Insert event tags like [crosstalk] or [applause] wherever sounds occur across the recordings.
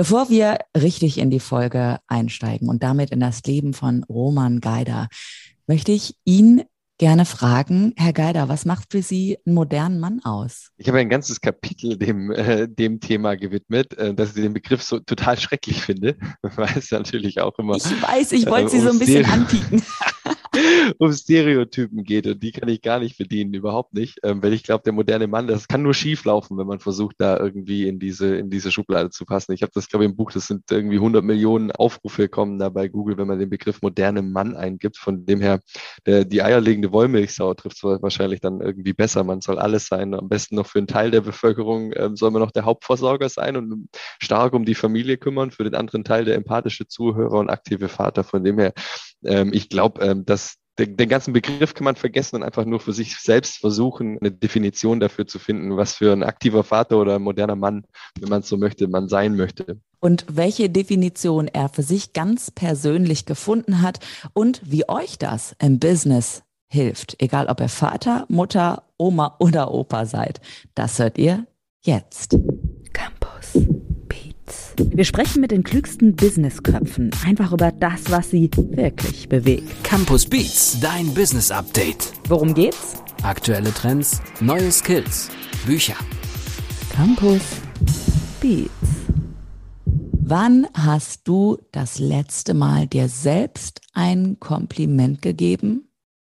Bevor wir richtig in die Folge einsteigen und damit in das Leben von Roman Geider, möchte ich ihn gerne fragen, Herr Geider, was macht für Sie einen modernen Mann aus? Ich habe ein ganzes Kapitel dem, äh, dem Thema gewidmet, äh, dass ich den Begriff so total schrecklich finde, [laughs] weil es natürlich auch immer. Ich weiß, ich wollte äh, Sie so ein bisschen anpieken. [laughs] um Stereotypen geht und die kann ich gar nicht bedienen, überhaupt nicht. Ähm, weil ich glaube, der moderne Mann, das kann nur schief laufen, wenn man versucht, da irgendwie in diese, in diese Schublade zu passen. Ich habe das, glaube ich, im Buch, das sind irgendwie 100 Millionen Aufrufe kommen da bei Google, wenn man den Begriff moderne Mann eingibt. Von dem her, der, die eierlegende Wollmilchsau trifft es wahrscheinlich dann irgendwie besser. Man soll alles sein. Am besten noch für einen Teil der Bevölkerung ähm, soll man noch der Hauptversorger sein und stark um die Familie kümmern. Für den anderen Teil der empathische Zuhörer und aktive Vater. Von dem her, ähm, ich glaube, ähm, dass den, den ganzen Begriff kann man vergessen und einfach nur für sich selbst versuchen, eine Definition dafür zu finden, was für ein aktiver Vater oder ein moderner Mann, wenn man es so möchte, man sein möchte. Und welche Definition er für sich ganz persönlich gefunden hat und wie euch das im Business hilft, egal ob ihr Vater, Mutter, Oma oder Opa seid. Das hört ihr jetzt. Campus. Wir sprechen mit den klügsten Businessköpfen einfach über das, was sie wirklich bewegt. Campus Beats, dein Business Update. Worum geht's? Aktuelle Trends, neue Skills, Bücher. Campus Beats. Wann hast du das letzte Mal dir selbst ein Kompliment gegeben?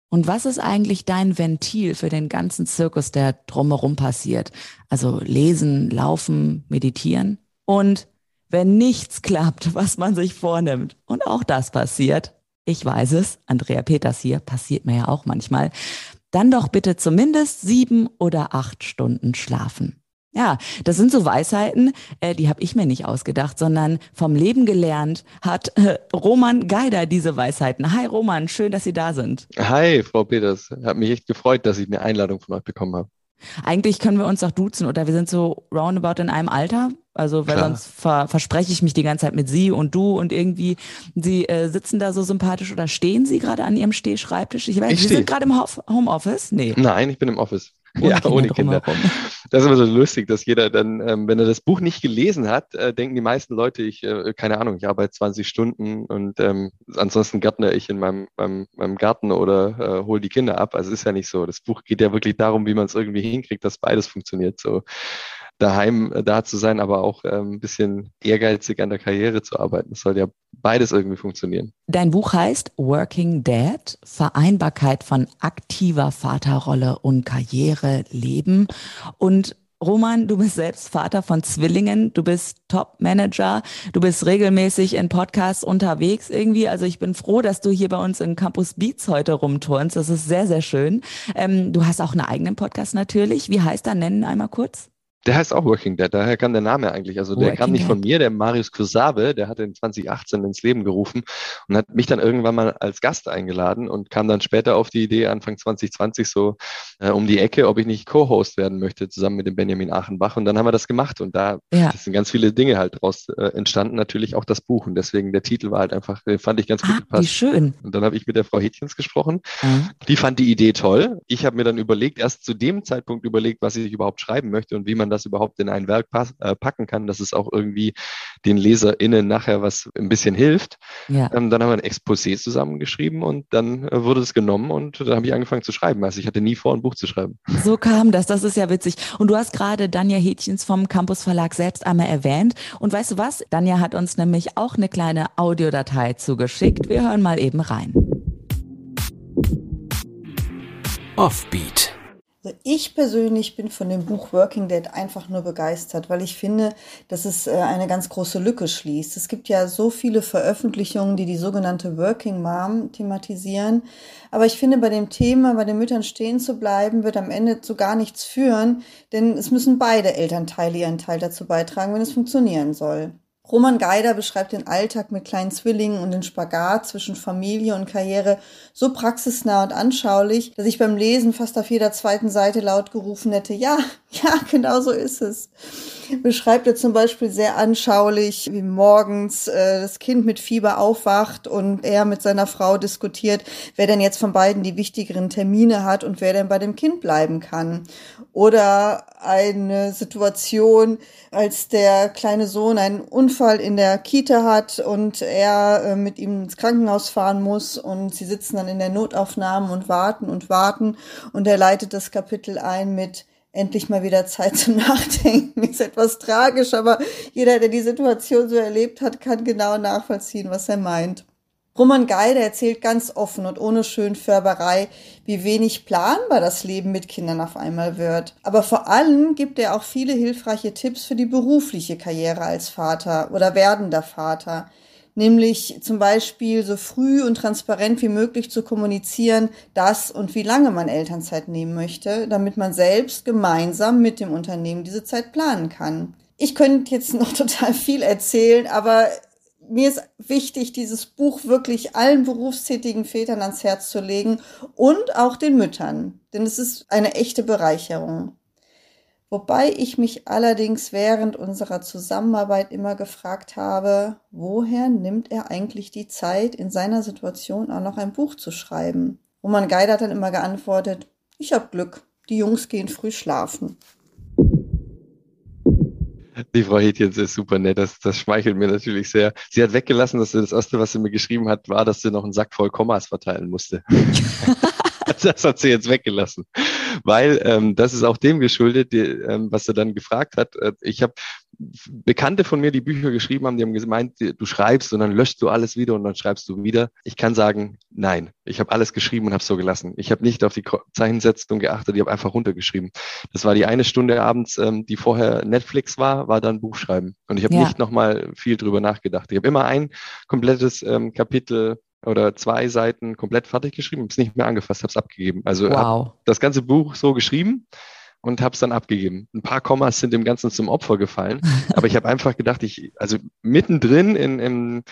Und was ist eigentlich dein Ventil für den ganzen Zirkus, der drumherum passiert? Also lesen, laufen, meditieren? Und wenn nichts klappt, was man sich vornimmt. Und auch das passiert. Ich weiß es, Andrea Peters hier, passiert mir ja auch manchmal. Dann doch bitte zumindest sieben oder acht Stunden schlafen. Ja, das sind so Weisheiten, äh, die habe ich mir nicht ausgedacht, sondern vom Leben gelernt hat äh, Roman Geider diese Weisheiten. Hi Roman, schön, dass Sie da sind. Hi, Frau Peters. Hat mich echt gefreut, dass ich eine Einladung von euch bekommen habe. Eigentlich können wir uns auch duzen oder wir sind so roundabout in einem Alter. Also, weil Klar. sonst ver verspreche ich mich die ganze Zeit mit sie und du und irgendwie, sie äh, sitzen da so sympathisch oder stehen sie gerade an ihrem Stehschreibtisch? Ich weiß, ich Sie sind gerade im Homeoffice? Nee. Nein, ich bin im Office. Ohne ja, Kinder ohne Kinder. Das ist immer so lustig, dass jeder dann, ähm, wenn er das Buch nicht gelesen hat, äh, denken die meisten Leute, ich, äh, keine Ahnung, ich arbeite 20 Stunden und ähm, ansonsten gärtner ich in meinem, meinem, meinem Garten oder äh, hole die Kinder ab. Also ist ja nicht so. Das Buch geht ja wirklich darum, wie man es irgendwie hinkriegt, dass beides funktioniert. So daheim äh, da zu sein, aber auch ähm, ein bisschen ehrgeizig an der Karriere zu arbeiten. Das soll ja beides irgendwie funktionieren. Dein Buch heißt Working Dad, Vereinbarkeit von aktiver Vaterrolle und Karriere leben. Und Roman, du bist selbst Vater von Zwillingen, du bist Top-Manager, du bist regelmäßig in Podcasts unterwegs irgendwie. Also ich bin froh, dass du hier bei uns in Campus Beats heute rumturnst. Das ist sehr, sehr schön. Ähm, du hast auch einen eigenen Podcast natürlich. Wie heißt er? Nennen einmal kurz. Der heißt auch Working Dead, daher kam der Name eigentlich. Also der Working kam nicht Dead. von mir, der Marius Kusabe, der hat in 2018 ins Leben gerufen und hat mich dann irgendwann mal als Gast eingeladen und kam dann später auf die Idee, Anfang 2020 so äh, um die Ecke, ob ich nicht Co-Host werden möchte, zusammen mit dem Benjamin Achenbach. Und dann haben wir das gemacht und da ja. sind ganz viele Dinge halt draus äh, entstanden, natürlich auch das Buch. Und deswegen der Titel war halt einfach, den fand ich ganz gut ah, gepasst. Wie schön. Und dann habe ich mit der Frau Hätchens gesprochen. Mhm. Die fand die Idee toll. Ich habe mir dann überlegt, erst zu dem Zeitpunkt überlegt, was ich überhaupt schreiben möchte und wie man das überhaupt in ein Werk äh, packen kann, dass es auch irgendwie den LeserInnen nachher was ein bisschen hilft. Ja. Ähm, dann haben wir ein Exposé zusammengeschrieben und dann äh, wurde es genommen und dann habe ich angefangen zu schreiben. Also ich hatte nie vor, ein Buch zu schreiben. So kam das, das ist ja witzig. Und du hast gerade Danja Hätchens vom Campus Verlag selbst einmal erwähnt. Und weißt du was? Danja hat uns nämlich auch eine kleine Audiodatei zugeschickt. Wir hören mal eben rein. Offbeat also ich persönlich bin von dem Buch Working Dead einfach nur begeistert, weil ich finde, dass es äh, eine ganz große Lücke schließt. Es gibt ja so viele Veröffentlichungen, die die sogenannte Working Mom thematisieren. Aber ich finde, bei dem Thema, bei den Müttern stehen zu bleiben, wird am Ende zu gar nichts führen, denn es müssen beide Elternteile ihren Teil dazu beitragen, wenn es funktionieren soll. Roman Geider beschreibt den Alltag mit kleinen Zwillingen und den Spagat zwischen Familie und Karriere so praxisnah und anschaulich, dass ich beim Lesen fast auf jeder zweiten Seite laut gerufen hätte, ja, [laughs] ja, genau so ist es. Beschreibt er zum Beispiel sehr anschaulich, wie morgens äh, das Kind mit Fieber aufwacht und er mit seiner Frau diskutiert, wer denn jetzt von beiden die wichtigeren Termine hat und wer denn bei dem Kind bleiben kann. Oder eine Situation, als der kleine Sohn einen Unfall Unfall in der Kita hat und er äh, mit ihm ins Krankenhaus fahren muss und sie sitzen dann in der Notaufnahme und warten und warten und er leitet das Kapitel ein mit endlich mal wieder Zeit zum Nachdenken. [laughs] Ist etwas tragisch, aber jeder, der die Situation so erlebt hat, kann genau nachvollziehen, was er meint. Roman Geide erzählt ganz offen und ohne Schönfärberei, wie wenig planbar das Leben mit Kindern auf einmal wird. Aber vor allem gibt er auch viele hilfreiche Tipps für die berufliche Karriere als Vater oder werdender Vater. Nämlich zum Beispiel so früh und transparent wie möglich zu kommunizieren, dass und wie lange man Elternzeit nehmen möchte, damit man selbst gemeinsam mit dem Unternehmen diese Zeit planen kann. Ich könnte jetzt noch [laughs] total viel erzählen, aber mir ist wichtig, dieses Buch wirklich allen berufstätigen Vätern ans Herz zu legen und auch den Müttern, denn es ist eine echte Bereicherung. Wobei ich mich allerdings während unserer Zusammenarbeit immer gefragt habe, woher nimmt er eigentlich die Zeit, in seiner Situation auch noch ein Buch zu schreiben? Roman Geider hat dann immer geantwortet, ich hab Glück, die Jungs gehen früh schlafen. Die Frau Hetjens ist super nett, das, das schmeichelt mir natürlich sehr. Sie hat weggelassen, dass sie das erste, was sie mir geschrieben hat, war, dass sie noch einen Sack voll Kommas verteilen musste. [laughs] [laughs] das hat sie jetzt weggelassen, weil ähm, das ist auch dem geschuldet, die, ähm, was er dann gefragt hat. Äh, ich habe Bekannte von mir, die Bücher geschrieben haben, die haben gemeint, du schreibst und dann löscht du alles wieder und dann schreibst du wieder. Ich kann sagen, nein, ich habe alles geschrieben und habe so gelassen. Ich habe nicht auf die Zeichensetzung geachtet, ich habe einfach runtergeschrieben. Das war die eine Stunde abends, ähm, die vorher Netflix war, war dann Buchschreiben. Und ich habe ja. nicht nochmal viel drüber nachgedacht. Ich habe immer ein komplettes ähm, Kapitel oder zwei Seiten komplett fertig geschrieben, habe es nicht mehr angefasst, habe es abgegeben. Also wow. das ganze Buch so geschrieben und habe es dann abgegeben. Ein paar Kommas sind dem Ganzen zum Opfer gefallen, [laughs] aber ich habe einfach gedacht, ich, also mittendrin in, im,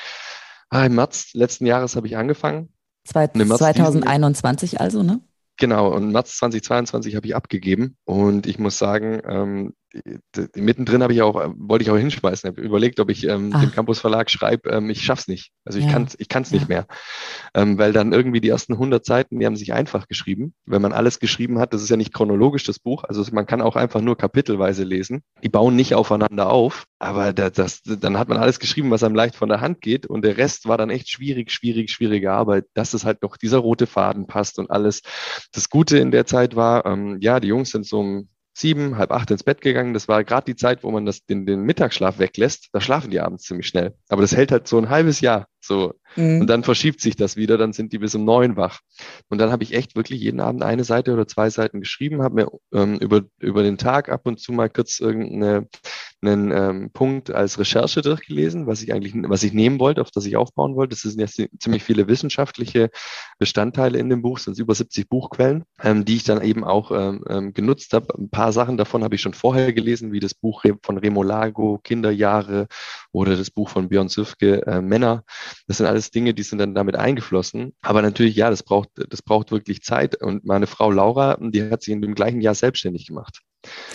ah, im März letzten Jahres habe ich angefangen. Zwei, 2021 also, ne? Genau, und März 2022 habe ich abgegeben und ich muss sagen, ähm, mittendrin habe ich auch, wollte ich auch hinschmeißen, habe überlegt, ob ich ähm, dem Campus Verlag schreibe, ähm, ich schaff's nicht. Also ich ja. kann es ich kann's nicht ja. mehr. Ähm, weil dann irgendwie die ersten 100 Seiten, die haben sich einfach geschrieben. Wenn man alles geschrieben hat, das ist ja nicht chronologisch das Buch, also man kann auch einfach nur kapitelweise lesen. Die bauen nicht aufeinander auf, aber das, das, dann hat man alles geschrieben, was einem leicht von der Hand geht und der Rest war dann echt schwierig, schwierig, schwierige Arbeit, dass es halt noch dieser rote Faden passt und alles. Das Gute in der Zeit war, ähm, ja, die Jungs sind so um sieben, halb acht ins Bett gegangen. Das war gerade die Zeit, wo man das, den, den Mittagsschlaf weglässt. Da schlafen die abends ziemlich schnell. Aber das hält halt so ein halbes Jahr. So. Mhm. Und dann verschiebt sich das wieder, dann sind die bis um neun wach. Und dann habe ich echt wirklich jeden Abend eine Seite oder zwei Seiten geschrieben, habe mir ähm, über, über den Tag ab und zu mal kurz irgendeine einen ähm, Punkt als Recherche durchgelesen, was ich eigentlich, was ich nehmen wollte, auf das ich aufbauen wollte. Das sind jetzt ziemlich viele wissenschaftliche Bestandteile in dem Buch, es sind über 70 Buchquellen, ähm, die ich dann eben auch ähm, ähm, genutzt habe. Ein paar Sachen davon habe ich schon vorher gelesen, wie das Buch von Remolago, Kinderjahre oder das Buch von Björn Süfke, äh, Männer. Das sind alles Dinge, die sind dann damit eingeflossen. Aber natürlich, ja, das braucht, das braucht wirklich Zeit. Und meine Frau Laura, die hat sich in dem gleichen Jahr selbstständig gemacht.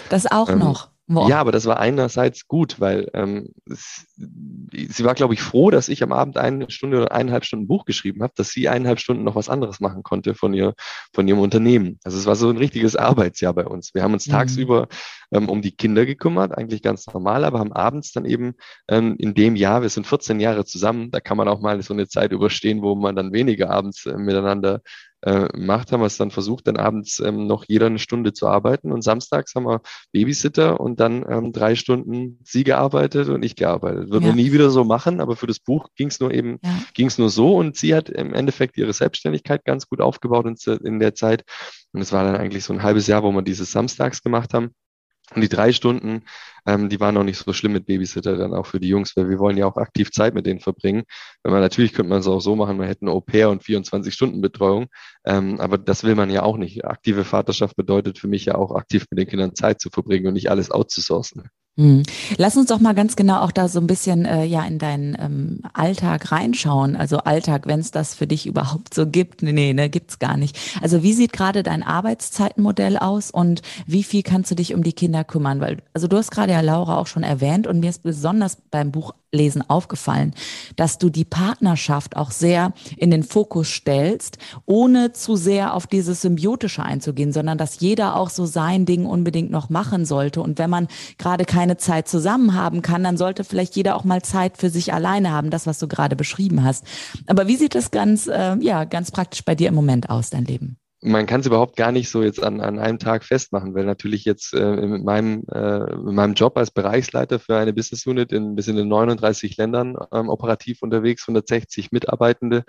Das auch ähm, noch. Boah. Ja, aber das war einerseits gut, weil ähm, es, sie war, glaube ich, froh, dass ich am Abend eine Stunde oder eineinhalb Stunden Buch geschrieben habe, dass sie eineinhalb Stunden noch was anderes machen konnte von ihr, von ihrem Unternehmen. Also es war so ein richtiges Arbeitsjahr bei uns. Wir haben uns mhm. tagsüber ähm, um die Kinder gekümmert, eigentlich ganz normal, aber haben abends dann eben ähm, in dem Jahr, wir sind 14 Jahre zusammen, da kann man auch mal so eine Zeit überstehen, wo man dann weniger abends äh, miteinander äh, macht, haben wir es dann versucht, dann abends ähm, noch jeder eine Stunde zu arbeiten. Und samstags haben wir Babysitter und dann ähm, drei Stunden sie gearbeitet und ich gearbeitet. Wird ja. nie wieder so machen, aber für das Buch ging es nur eben, ja. ging es nur so. Und sie hat im Endeffekt ihre Selbstständigkeit ganz gut aufgebaut in, in der Zeit. Und es war dann eigentlich so ein halbes Jahr, wo wir dieses samstags gemacht haben. Und die drei Stunden, ähm, die waren noch nicht so schlimm mit Babysitter dann auch für die Jungs, weil wir wollen ja auch aktiv Zeit mit denen verbringen. Wenn man natürlich könnte man es auch so machen, man hätte eine Au-pair und 24 Stunden Betreuung, ähm, aber das will man ja auch nicht. Aktive Vaterschaft bedeutet für mich ja auch aktiv mit den Kindern Zeit zu verbringen und nicht alles outzusourcen. Hm. Lass uns doch mal ganz genau auch da so ein bisschen äh, ja in deinen ähm, Alltag reinschauen. Also Alltag, wenn es das für dich überhaupt so gibt. Nee, ne, gibt's gar nicht. Also wie sieht gerade dein Arbeitszeitenmodell aus und wie viel kannst du dich um die Kinder kümmern? Weil, also du hast gerade ja Laura auch schon erwähnt und mir ist besonders beim Buch Lesen aufgefallen, dass du die Partnerschaft auch sehr in den Fokus stellst, ohne zu sehr auf dieses Symbiotische einzugehen, sondern dass jeder auch so sein Ding unbedingt noch machen sollte. Und wenn man gerade keine Zeit zusammen haben kann, dann sollte vielleicht jeder auch mal Zeit für sich alleine haben, das, was du gerade beschrieben hast. Aber wie sieht das ganz, äh, ja, ganz praktisch bei dir im Moment aus, dein Leben? Man kann es überhaupt gar nicht so jetzt an, an einem Tag festmachen, weil natürlich jetzt äh, mit, meinem, äh, mit meinem Job als Bereichsleiter für eine Business Unit in bis in den 39 Ländern ähm, operativ unterwegs, 160 Mitarbeitende,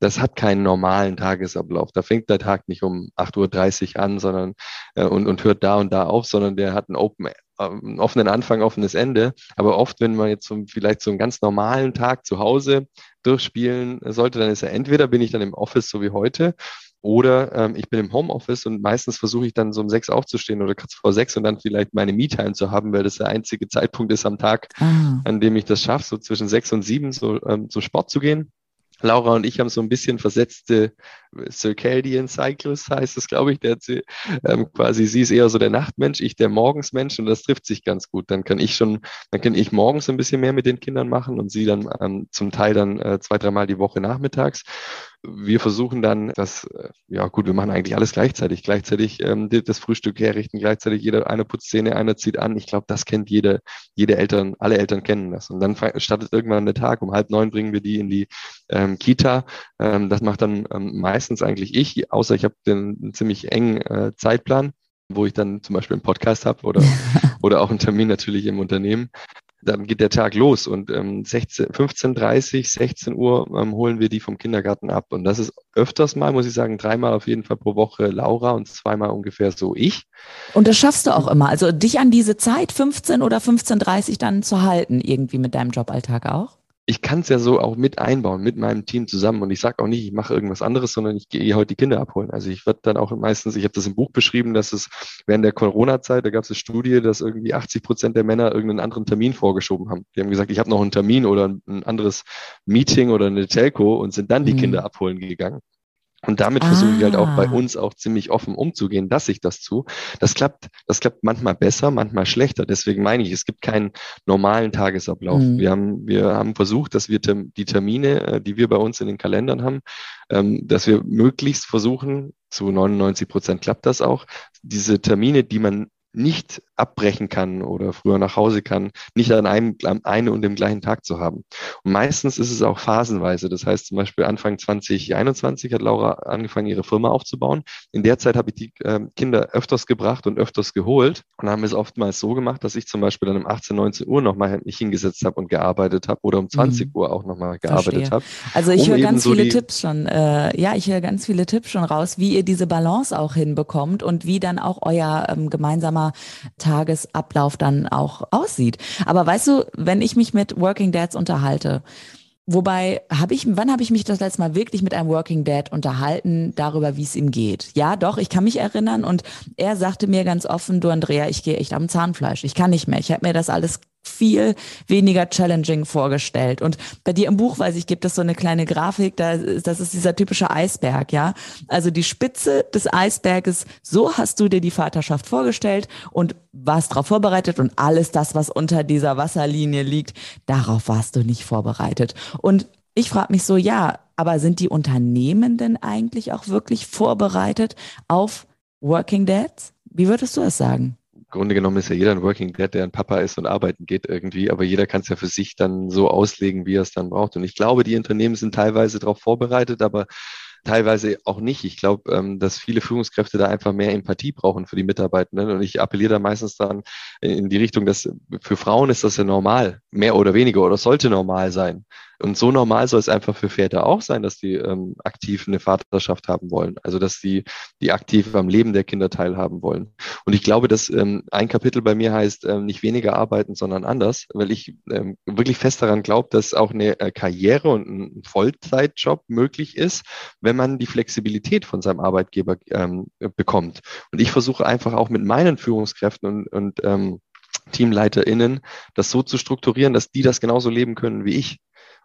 das hat keinen normalen Tagesablauf. Da fängt der Tag nicht um 8.30 Uhr an, sondern äh, und, und hört da und da auf, sondern der hat einen Open einen offenen Anfang, offenes Ende. Aber oft, wenn man jetzt so, vielleicht so einen ganz normalen Tag zu Hause durchspielen sollte, dann ist er entweder bin ich dann im Office so wie heute oder ähm, ich bin im Homeoffice und meistens versuche ich dann so um sechs aufzustehen oder kurz vor sechs und dann vielleicht meine Me-Time zu haben, weil das der einzige Zeitpunkt ist am Tag, ah. an dem ich das schaffe, so zwischen sechs und sieben so ähm, zum Sport zu gehen. Laura und ich haben so ein bisschen versetzte Circadian Cycles, heißt es, glaube ich. Der, ähm, quasi, sie ist eher so der Nachtmensch, ich der Morgensmensch und das trifft sich ganz gut. Dann kann ich schon, dann kann ich morgens ein bisschen mehr mit den Kindern machen und sie dann ähm, zum Teil dann äh, zwei, dreimal die Woche nachmittags wir versuchen dann, dass, äh, ja gut, wir machen eigentlich alles gleichzeitig. Gleichzeitig ähm, das Frühstück herrichten, gleichzeitig jeder eine putzt Zähne, einer zieht an. Ich glaube, das kennt jede, jede Eltern, alle Eltern kennen das. Und dann startet irgendwann der Tag. Um halb neun bringen wir die in die ähm, Kita. Ähm, das macht dann ähm, meistens eigentlich ich, außer ich habe den ziemlich engen äh, Zeitplan wo ich dann zum Beispiel einen Podcast habe oder, [laughs] oder auch einen Termin natürlich im Unternehmen dann geht der Tag los und ähm, 15.30, 16 Uhr ähm, holen wir die vom Kindergarten ab. Und das ist öfters mal, muss ich sagen, dreimal auf jeden Fall pro Woche Laura und zweimal ungefähr so ich. Und das schaffst du auch immer. Also dich an diese Zeit 15 oder 15.30 dann zu halten, irgendwie mit deinem Joballtag auch? Ich kann es ja so auch mit einbauen, mit meinem Team zusammen. Und ich sage auch nicht, ich mache irgendwas anderes, sondern ich gehe heute die Kinder abholen. Also ich werde dann auch meistens, ich habe das im Buch beschrieben, dass es während der Corona-Zeit, da gab es eine Studie, dass irgendwie 80 Prozent der Männer irgendeinen anderen Termin vorgeschoben haben. Die haben gesagt, ich habe noch einen Termin oder ein anderes Meeting oder eine Telco und sind dann die mhm. Kinder abholen gegangen. Und damit ah. versuche ich halt auch bei ah. uns auch ziemlich offen umzugehen, dass ich das zu. Das klappt, das klappt manchmal besser, manchmal schlechter. Deswegen meine ich, es gibt keinen normalen Tagesablauf. Mhm. Wir haben, wir haben versucht, dass wir die Termine, äh, die wir bei uns in den Kalendern haben, ähm, dass wir möglichst versuchen, zu 99 Prozent klappt das auch, diese Termine, die man nicht abbrechen kann oder früher nach Hause kann, nicht an einem, an einem und dem gleichen Tag zu haben. Und meistens ist es auch phasenweise. Das heißt zum Beispiel Anfang 2021 hat Laura angefangen, ihre Firma aufzubauen. In der Zeit habe ich die äh, Kinder öfters gebracht und öfters geholt und haben es oftmals so gemacht, dass ich zum Beispiel dann um 18, 19 Uhr nochmal mich hingesetzt habe und gearbeitet habe oder um 20 mhm. Uhr auch nochmal gearbeitet habe. Also ich um höre ganz so viele Tipps schon, äh, ja, ich höre ganz viele Tipps schon raus, wie ihr diese Balance auch hinbekommt und wie dann auch euer ähm, gemeinsamer Tagesablauf dann auch aussieht. Aber weißt du, wenn ich mich mit Working Dads unterhalte, Wobei, habe ich, wann habe ich mich das letzte Mal wirklich mit einem Working Dad unterhalten darüber, wie es ihm geht? Ja, doch, ich kann mich erinnern und er sagte mir ganz offen, du Andrea, ich gehe echt am Zahnfleisch. Ich kann nicht mehr. Ich habe mir das alles viel weniger challenging vorgestellt. Und bei dir im Buch, weiß ich, gibt es so eine kleine Grafik, da, das ist dieser typische Eisberg, ja. Also die Spitze des Eisberges, so hast du dir die Vaterschaft vorgestellt und warst darauf vorbereitet und alles das, was unter dieser Wasserlinie liegt, darauf warst du nicht vorbereitet. Und ich frage mich so, ja, aber sind die Unternehmen denn eigentlich auch wirklich vorbereitet auf Working Dads? Wie würdest du es sagen? Grunde genommen ist ja jeder ein Working Dad, der ein Papa ist und arbeiten geht irgendwie, aber jeder kann es ja für sich dann so auslegen, wie er es dann braucht. Und ich glaube, die Unternehmen sind teilweise darauf vorbereitet, aber teilweise auch nicht. Ich glaube, ähm, dass viele Führungskräfte da einfach mehr Empathie brauchen für die Mitarbeitenden. Und ich appelliere da meistens dann in die Richtung, dass für Frauen ist das ja normal, mehr oder weniger, oder sollte normal sein. Und so normal soll es einfach für Väter auch sein, dass die ähm, aktiv eine Vaterschaft haben wollen. Also dass die, die aktiv am Leben der Kinder teilhaben wollen. Und ich glaube, dass ähm, ein Kapitel bei mir heißt, ähm, nicht weniger arbeiten, sondern anders, weil ich ähm, wirklich fest daran glaube, dass auch eine äh, Karriere und ein Vollzeitjob möglich ist, wenn man die Flexibilität von seinem Arbeitgeber ähm, bekommt. Und ich versuche einfach auch mit meinen Führungskräften und, und ähm, TeamleiterInnen das so zu strukturieren, dass die das genauso leben können wie ich.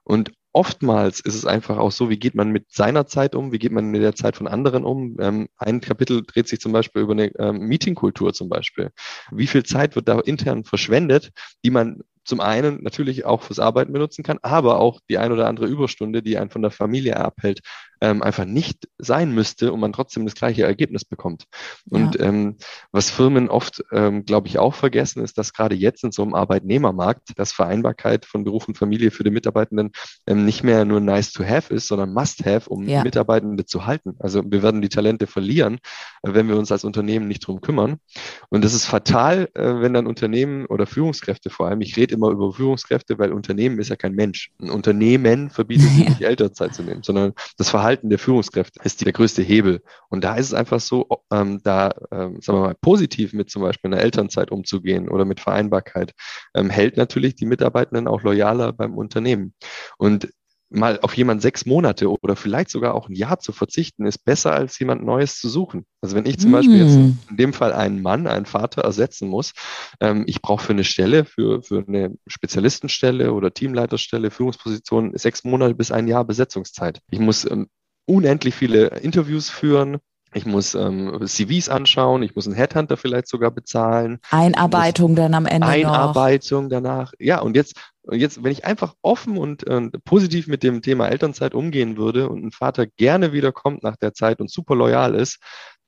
Und oftmals ist es einfach auch so, wie geht man mit seiner Zeit um, wie geht man mit der Zeit von anderen um. Ähm, ein Kapitel dreht sich zum Beispiel über eine ähm, Meetingkultur zum Beispiel. Wie viel Zeit wird da intern verschwendet, die man zum einen natürlich auch fürs Arbeiten benutzen kann, aber auch die ein oder andere Überstunde, die einen von der Familie abhält, ähm, einfach nicht sein müsste und man trotzdem das gleiche Ergebnis bekommt. Und ja. ähm, was Firmen oft, ähm, glaube ich, auch vergessen, ist, dass gerade jetzt in so einem Arbeitnehmermarkt das Vereinbarkeit von Beruf und Familie für die Mitarbeitenden ähm, nicht mehr nur nice to have ist, sondern must have, um ja. Mitarbeitende zu halten. Also wir werden die Talente verlieren, äh, wenn wir uns als Unternehmen nicht drum kümmern. Und das ist fatal, äh, wenn dann Unternehmen oder Führungskräfte vor allem, ich rede immer über Führungskräfte, weil Unternehmen ist ja kein Mensch. Ein Unternehmen verbietet ja. [laughs] nicht Elternzeit zu nehmen, sondern das Verhalten der Führungskräfte ist der größte Hebel. Und da ist es einfach so, ähm, da, ähm, sagen wir mal, positiv mit zum Beispiel einer Elternzeit umzugehen oder mit Vereinbarkeit, ähm, hält natürlich die Mitarbeitenden auch loyaler beim Unternehmen. Und mal auf jemand sechs Monate oder vielleicht sogar auch ein Jahr zu verzichten, ist besser als jemand Neues zu suchen. Also wenn ich zum mm. Beispiel jetzt mm. in dem Fall einen Mann, einen Vater ersetzen muss, ähm, ich brauche für eine Stelle, für, für eine Spezialistenstelle oder Teamleiterstelle, Führungsposition sechs Monate bis ein Jahr Besetzungszeit. Ich muss ähm, unendlich viele Interviews führen, ich muss ähm, CVs anschauen, ich muss einen Headhunter vielleicht sogar bezahlen. Einarbeitung dann am Ende. Einarbeitung noch. danach. Ja, und jetzt, jetzt, wenn ich einfach offen und äh, positiv mit dem Thema Elternzeit umgehen würde und ein Vater gerne wiederkommt nach der Zeit und super loyal ist,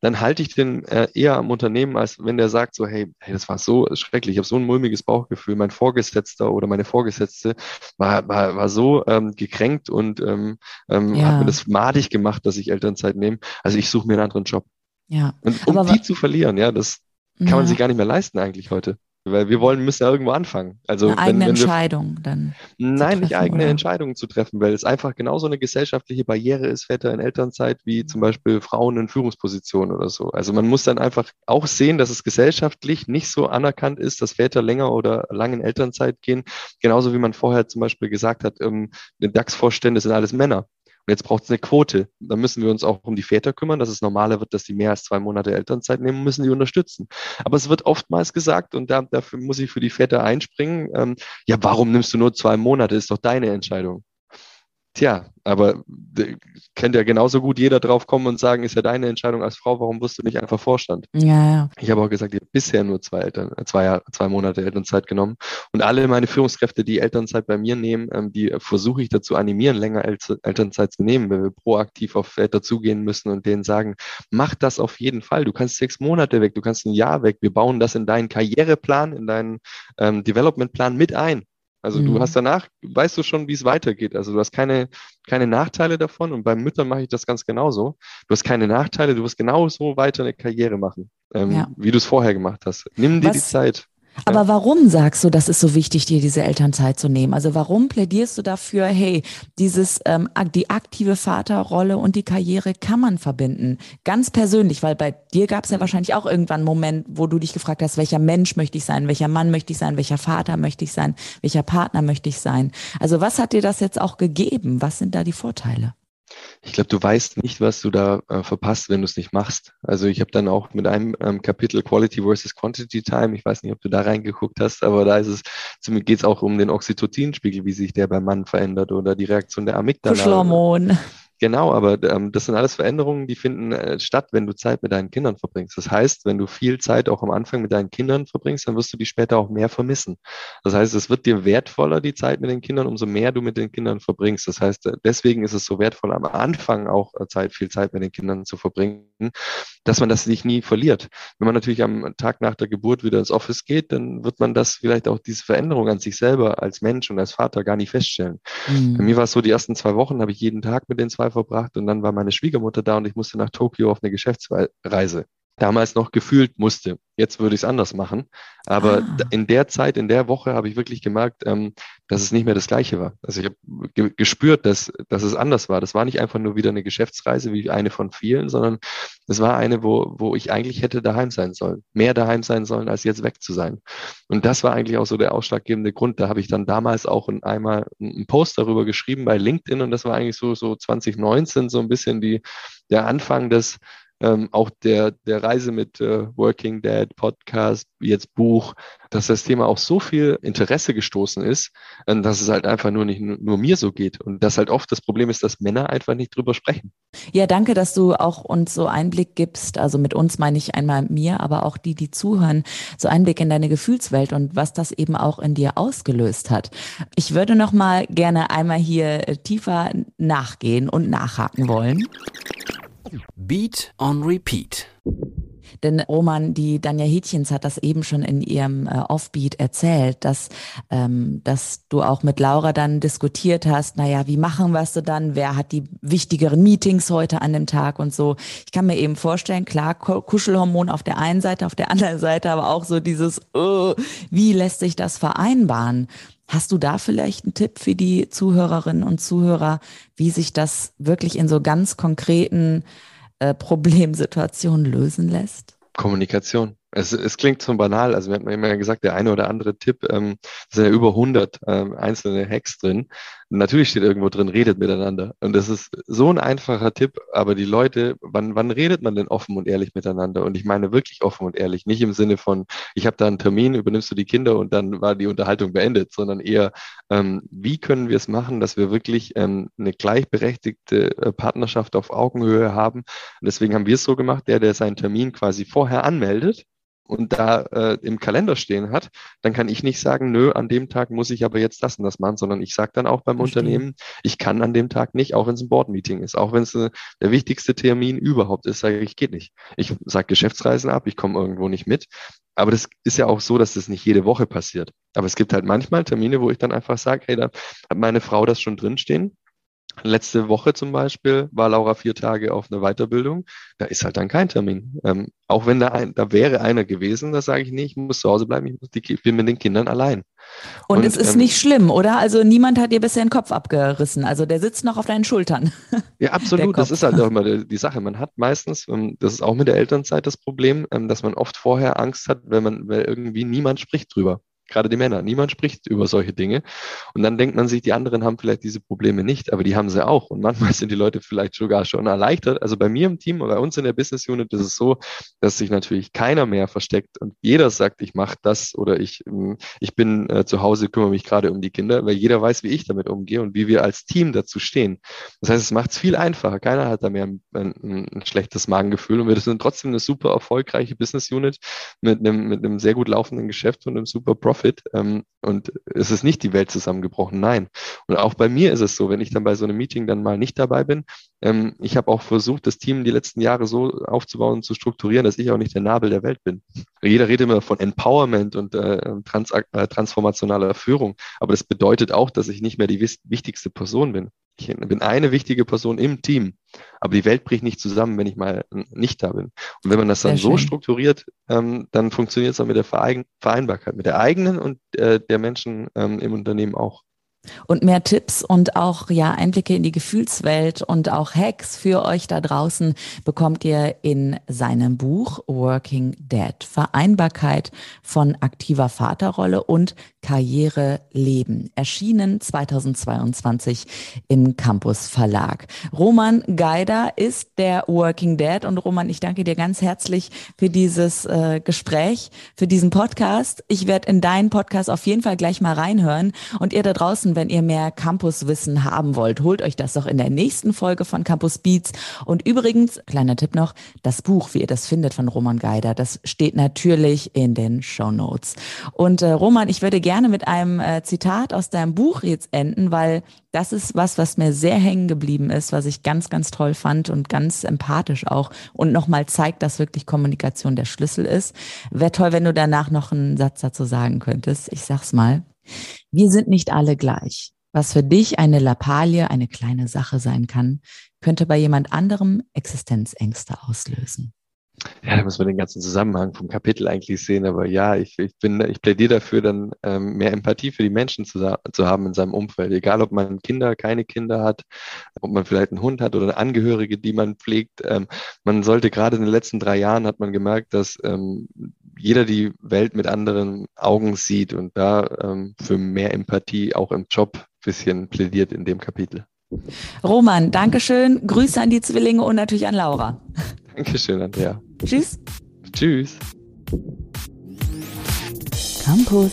dann halte ich den äh, eher am Unternehmen, als wenn der sagt so, hey, hey das war so schrecklich, ich habe so ein mulmiges Bauchgefühl, mein Vorgesetzter oder meine Vorgesetzte war, war, war so ähm, gekränkt und ähm, ähm, ja. hat mir das madig gemacht, dass ich Elternzeit nehme. Also ich suche mir einen anderen Job. Ja. Und um Aber, die zu verlieren, ja, das kann ja. man sich gar nicht mehr leisten eigentlich heute. Weil wir wollen, müssen ja irgendwo anfangen. Also eine eigene wenn, wenn Entscheidung dann. Nein, nicht eigene oder? Entscheidungen zu treffen, weil es einfach genauso eine gesellschaftliche Barriere ist, Väter in Elternzeit, wie zum Beispiel Frauen in Führungspositionen oder so. Also man muss dann einfach auch sehen, dass es gesellschaftlich nicht so anerkannt ist, dass Väter länger oder lang in Elternzeit gehen. Genauso wie man vorher zum Beispiel gesagt hat, ähm, DAX-Vorstände sind alles Männer. Und jetzt braucht es eine Quote. Dann müssen wir uns auch um die Väter kümmern, dass es normaler wird, dass die mehr als zwei Monate Elternzeit nehmen, müssen die unterstützen. Aber es wird oftmals gesagt, und da, dafür muss ich für die Väter einspringen, ähm, ja, warum nimmst du nur zwei Monate? Ist doch deine Entscheidung. Tja, aber kennt ja genauso gut jeder drauf kommen und sagen, ist ja deine Entscheidung als Frau, warum wirst du nicht einfach Vorstand? Ja, ja. Ich habe auch gesagt, ich habe bisher nur zwei, Eltern, zwei, zwei Monate Elternzeit genommen. Und alle meine Führungskräfte, die Elternzeit bei mir nehmen, ähm, die versuche ich dazu animieren, länger El Elternzeit zu nehmen, weil wir proaktiv auf Väter zugehen müssen und denen sagen, mach das auf jeden Fall. Du kannst sechs Monate weg, du kannst ein Jahr weg. Wir bauen das in deinen Karriereplan, in deinen ähm, Developmentplan mit ein. Also mhm. du hast danach, weißt du schon, wie es weitergeht. Also du hast keine, keine Nachteile davon und bei Müttern mache ich das ganz genauso. Du hast keine Nachteile, du wirst genauso weiter eine Karriere machen, ähm, ja. wie du es vorher gemacht hast. Nimm dir Was, die Zeit. Aber warum sagst du, das ist so wichtig, dir diese Elternzeit zu nehmen? Also warum plädierst du dafür, hey, dieses ähm, die aktive Vaterrolle und die Karriere kann man verbinden? Ganz persönlich, weil bei dir gab es ja wahrscheinlich auch irgendwann einen Moment, wo du dich gefragt hast, welcher Mensch möchte ich sein, welcher Mann möchte ich sein, welcher Vater möchte ich sein, welcher Partner möchte ich sein. Also was hat dir das jetzt auch gegeben? Was sind da die Vorteile? Ich glaube, du weißt nicht, was du da äh, verpasst, wenn du es nicht machst. Also ich habe dann auch mit einem ähm, Kapitel Quality versus Quantity Time, ich weiß nicht, ob du da reingeguckt hast, aber da ist es, geht es auch um den Oxytocinspiegel, wie sich der beim Mann verändert oder die Reaktion der Amygdala. Kuschelhormon. Genau, aber ähm, das sind alles Veränderungen, die finden äh, statt, wenn du Zeit mit deinen Kindern verbringst. Das heißt, wenn du viel Zeit auch am Anfang mit deinen Kindern verbringst, dann wirst du die später auch mehr vermissen. Das heißt, es wird dir wertvoller, die Zeit mit den Kindern, umso mehr du mit den Kindern verbringst. Das heißt, äh, deswegen ist es so wertvoll, am Anfang auch äh, Zeit, viel Zeit mit den Kindern zu verbringen, dass man das sich nie verliert. Wenn man natürlich am Tag nach der Geburt wieder ins Office geht, dann wird man das vielleicht auch diese Veränderung an sich selber als Mensch und als Vater gar nicht feststellen. Mhm. Bei mir war es so, die ersten zwei Wochen habe ich jeden Tag mit den zwei Mal verbracht und dann war meine Schwiegermutter da und ich musste nach Tokio auf eine Geschäftsreise. Damals noch gefühlt musste. Jetzt würde ich es anders machen. Aber ah. in der Zeit, in der Woche habe ich wirklich gemerkt, ähm, dass es nicht mehr das Gleiche war. Also ich habe ge gespürt, dass, dass es anders war. Das war nicht einfach nur wieder eine Geschäftsreise wie eine von vielen, sondern es war eine, wo, wo ich eigentlich hätte daheim sein sollen. Mehr daheim sein sollen, als jetzt weg zu sein. Und das war eigentlich auch so der ausschlaggebende Grund. Da habe ich dann damals auch in einmal einen Post darüber geschrieben bei LinkedIn und das war eigentlich so, so 2019 so ein bisschen die, der Anfang des, ähm, auch der, der Reise mit äh, Working Dad, Podcast, jetzt Buch, dass das Thema auch so viel Interesse gestoßen ist, äh, dass es halt einfach nur nicht nur mir so geht. Und dass halt oft das Problem ist, dass Männer einfach nicht drüber sprechen. Ja, danke, dass du auch uns so Einblick gibst. Also mit uns meine ich einmal mir, aber auch die, die zuhören, so Einblick in deine Gefühlswelt und was das eben auch in dir ausgelöst hat. Ich würde noch mal gerne einmal hier äh, tiefer nachgehen und nachhaken wollen. Beat on Repeat. Denn Roman, die Danja Hätchens hat das eben schon in ihrem äh, Offbeat erzählt, dass, ähm, dass du auch mit Laura dann diskutiert hast, naja, wie machen wir es dann? Wer hat die wichtigeren Meetings heute an dem Tag und so. Ich kann mir eben vorstellen, klar, Kuschelhormon auf der einen Seite, auf der anderen Seite, aber auch so dieses, uh, wie lässt sich das vereinbaren? Hast du da vielleicht einen Tipp für die Zuhörerinnen und Zuhörer, wie sich das wirklich in so ganz konkreten äh, Problemsituationen lösen lässt? Kommunikation. Es, es klingt so banal, also wir haben immer gesagt, der eine oder andere Tipp, ähm, sind ja über 100 ähm, einzelne Hacks drin. Natürlich steht irgendwo drin, redet miteinander. Und das ist so ein einfacher Tipp, aber die Leute, wann, wann redet man denn offen und ehrlich miteinander? Und ich meine wirklich offen und ehrlich, nicht im Sinne von, ich habe da einen Termin, übernimmst du die Kinder und dann war die Unterhaltung beendet, sondern eher, ähm, wie können wir es machen, dass wir wirklich ähm, eine gleichberechtigte äh, Partnerschaft auf Augenhöhe haben. Und deswegen haben wir es so gemacht, der, der seinen Termin quasi vorher anmeldet, und da äh, im Kalender stehen hat, dann kann ich nicht sagen, nö, an dem Tag muss ich aber jetzt das und das machen, sondern ich sage dann auch beim Verstehe. Unternehmen, ich kann an dem Tag nicht, auch wenn es ein Board-Meeting ist, auch wenn es äh, der wichtigste Termin überhaupt ist, sage ich, geht nicht. Ich sage Geschäftsreisen ab, ich komme irgendwo nicht mit. Aber das ist ja auch so, dass das nicht jede Woche passiert. Aber es gibt halt manchmal Termine, wo ich dann einfach sage, hey, da hat meine Frau das schon drinstehen Letzte Woche zum Beispiel war Laura vier Tage auf eine Weiterbildung. Da ist halt dann kein Termin. Ähm, auch wenn da ein, da wäre einer gewesen, da sage ich, nee, ich muss zu Hause bleiben, ich, muss die, ich bin mit den Kindern allein. Und, Und es ist ähm, nicht schlimm, oder? Also niemand hat dir bisher den Kopf abgerissen. Also der sitzt noch auf deinen Schultern. [laughs] Ja, absolut. Das ist halt auch immer die, die, Sache. Man hat meistens, ähm, das ist auch mit der Elternzeit das Problem, ähm, dass man oft vorher Angst hat, wenn man, weil irgendwie niemand spricht drüber gerade die Männer. Niemand spricht über solche Dinge. Und dann denkt man sich, die anderen haben vielleicht diese Probleme nicht, aber die haben sie auch. Und manchmal sind die Leute vielleicht sogar schon erleichtert. Also bei mir im Team oder bei uns in der Business Unit ist es so, dass sich natürlich keiner mehr versteckt und jeder sagt, ich mache das oder ich, ähm, ich bin äh, zu Hause, kümmere mich gerade um die Kinder, weil jeder weiß, wie ich damit umgehe und wie wir als Team dazu stehen. Das heißt, es macht es viel einfacher. Keiner hat da mehr ein, ein, ein schlechtes Magengefühl und wir sind trotzdem eine super erfolgreiche Business Unit mit einem, mit einem sehr gut laufenden Geschäft und einem super Profit Profit ähm, und es ist nicht die Welt zusammengebrochen, nein. Und auch bei mir ist es so, wenn ich dann bei so einem Meeting dann mal nicht dabei bin, ähm, ich habe auch versucht, das Team die letzten Jahre so aufzubauen und zu strukturieren, dass ich auch nicht der Nabel der Welt bin. Jeder redet immer von Empowerment und äh, trans äh, transformationaler Führung, aber das bedeutet auch, dass ich nicht mehr die wichtigste Person bin. Ich bin eine wichtige Person im Team, aber die Welt bricht nicht zusammen, wenn ich mal nicht da bin. Und wenn man das dann so strukturiert, ähm, dann funktioniert es auch mit der Vereinbarkeit, mit der eigenen und äh, der Menschen ähm, im Unternehmen auch. Und mehr Tipps und auch ja Einblicke in die Gefühlswelt und auch Hacks für euch da draußen bekommt ihr in seinem Buch Working Dead. Vereinbarkeit von aktiver Vaterrolle und Karriere leben. Erschienen 2022 im Campus Verlag. Roman Geider ist der Working Dad und Roman, ich danke dir ganz herzlich für dieses äh, Gespräch, für diesen Podcast. Ich werde in deinen Podcast auf jeden Fall gleich mal reinhören und ihr da draußen, wenn ihr mehr Campuswissen haben wollt, holt euch das doch in der nächsten Folge von Campus Beats. Und übrigens, kleiner Tipp noch, das Buch, wie ihr das findet von Roman Geider, das steht natürlich in den Show Notes. Und äh, Roman, ich würde gerne gerne mit einem äh, Zitat aus deinem Buch jetzt enden, weil das ist was, was mir sehr hängen geblieben ist, was ich ganz, ganz toll fand und ganz empathisch auch und nochmal zeigt, dass wirklich Kommunikation der Schlüssel ist. Wäre toll, wenn du danach noch einen Satz dazu sagen könntest. Ich sag's mal. Wir sind nicht alle gleich. Was für dich eine Lappalie, eine kleine Sache sein kann, könnte bei jemand anderem Existenzängste auslösen. Ja, da muss man den ganzen Zusammenhang vom Kapitel eigentlich sehen. Aber ja, ich, ich bin, ich plädiere dafür, dann ähm, mehr Empathie für die Menschen zu, zu haben in seinem Umfeld. Egal, ob man Kinder, keine Kinder hat, ob man vielleicht einen Hund hat oder Angehörige, die man pflegt. Ähm, man sollte gerade in den letzten drei Jahren hat man gemerkt, dass ähm, jeder die Welt mit anderen Augen sieht und da ähm, für mehr Empathie auch im Job bisschen plädiert in dem Kapitel. Roman, Dankeschön. Grüße an die Zwillinge und natürlich an Laura. Dankeschön, Andrea. Tschüss. Tschüss. Campus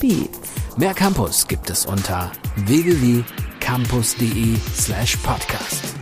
Beats. Mehr Campus gibt es unter www.campus.de slash podcast.